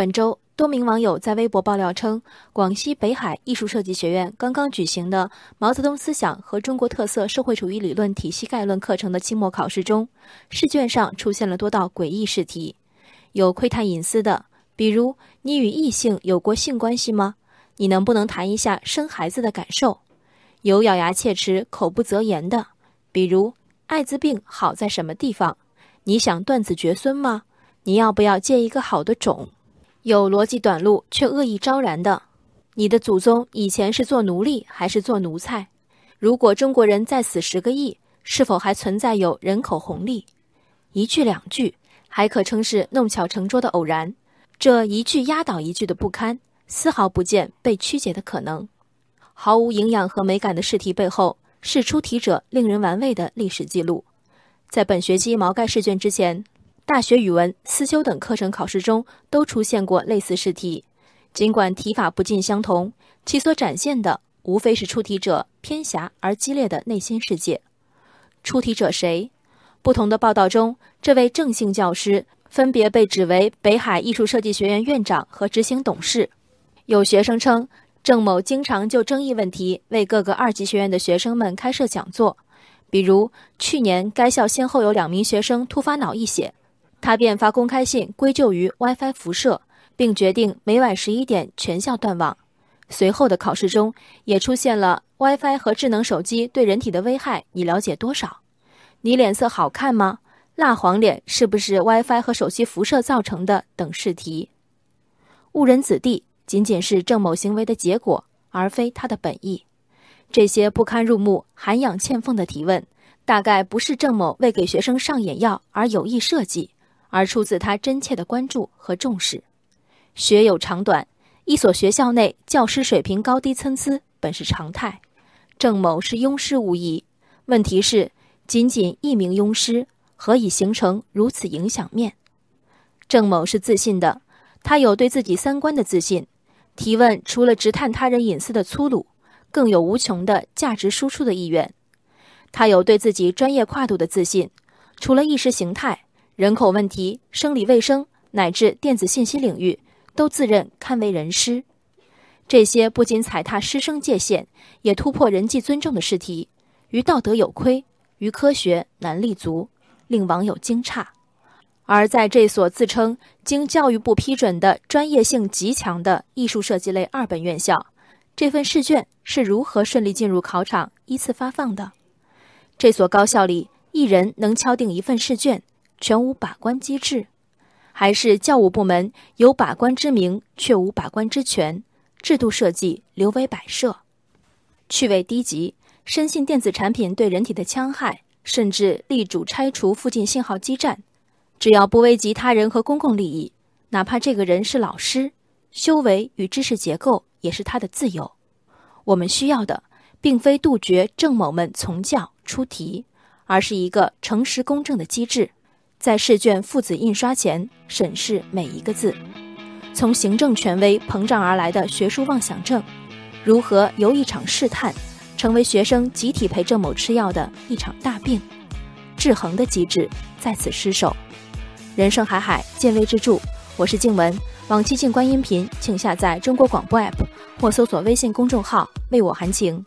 本周，多名网友在微博爆料称，广西北海艺术设计学院刚刚举行的《毛泽东思想和中国特色社会主义理论体系概论》课程的期末考试中，试卷上出现了多道诡异试题，有窥探隐私的，比如“你与异性有过性关系吗？你能不能谈一下生孩子的感受？”有咬牙切齿、口不择言的，比如“艾滋病好在什么地方？你想断子绝孙吗？你要不要借一个好的种？”有逻辑短路却恶意昭然的，你的祖宗以前是做奴隶还是做奴才？如果中国人再死十个亿，是否还存在有人口红利？一句两句还可称是弄巧成拙的偶然，这一句压倒一句的不堪，丝毫不见被曲解的可能。毫无营养和美感的试题背后，是出题者令人玩味的历史记录。在本学期毛概试卷之前。大学语文、思修等课程考试中都出现过类似试题，尽管题法不尽相同，其所展现的无非是出题者偏狭而激烈的内心世界。出题者谁？不同的报道中，这位郑姓教师分别被指为北海艺术设计学院院长和执行董事。有学生称，郑某经常就争议问题为各个二级学院的学生们开设讲座，比如去年该校先后有两名学生突发脑溢血。他便发公开信归咎于 WiFi 辐射，并决定每晚十一点全校断网。随后的考试中也出现了 WiFi 和智能手机对人体的危害，你了解多少？你脸色好看吗？蜡黄脸是不是 WiFi 和手机辐射造成的？等试题，误人子弟仅仅是郑某行为的结果，而非他的本意。这些不堪入目、涵养欠奉的提问，大概不是郑某为给学生上眼药而有意设计。而出自他真切的关注和重视。学有长短，一所学校内教师水平高低参差本是常态。郑某是庸师无疑，问题是仅仅一名庸师，何以形成如此影响面？郑某是自信的，他有对自己三观的自信。提问除了直探他人隐私的粗鲁，更有无穷的价值输出的意愿。他有对自己专业跨度的自信，除了意识形态。人口问题、生理卫生乃至电子信息领域，都自认堪为人师。这些不仅踩踏师生界限，也突破人际尊重的试题，于道德有亏，于科学难立足，令网友惊诧。而在这所自称经教育部批准的专业性极强的艺术设计类二本院校，这份试卷是如何顺利进入考场、依次发放的？这所高校里，一人能敲定一份试卷？全无把关机制，还是教务部门有把关之名却无把关之权，制度设计流为摆设，趣味低级，深信电子产品对人体的戕害，甚至力主拆除附近信号基站，只要不危及他人和公共利益，哪怕这个人是老师，修为与知识结构也是他的自由。我们需要的，并非杜绝郑某们从教出题，而是一个诚实公正的机制。在试卷父子印刷前审视每一个字，从行政权威膨胀而来的学术妄想症，如何由一场试探，成为学生集体陪郑某吃药的一场大病？制衡的机制在此失守。人生海海，见微知著。我是静文，往期静观音频，请下载中国广播 app 或搜索微信公众号“为我含情”。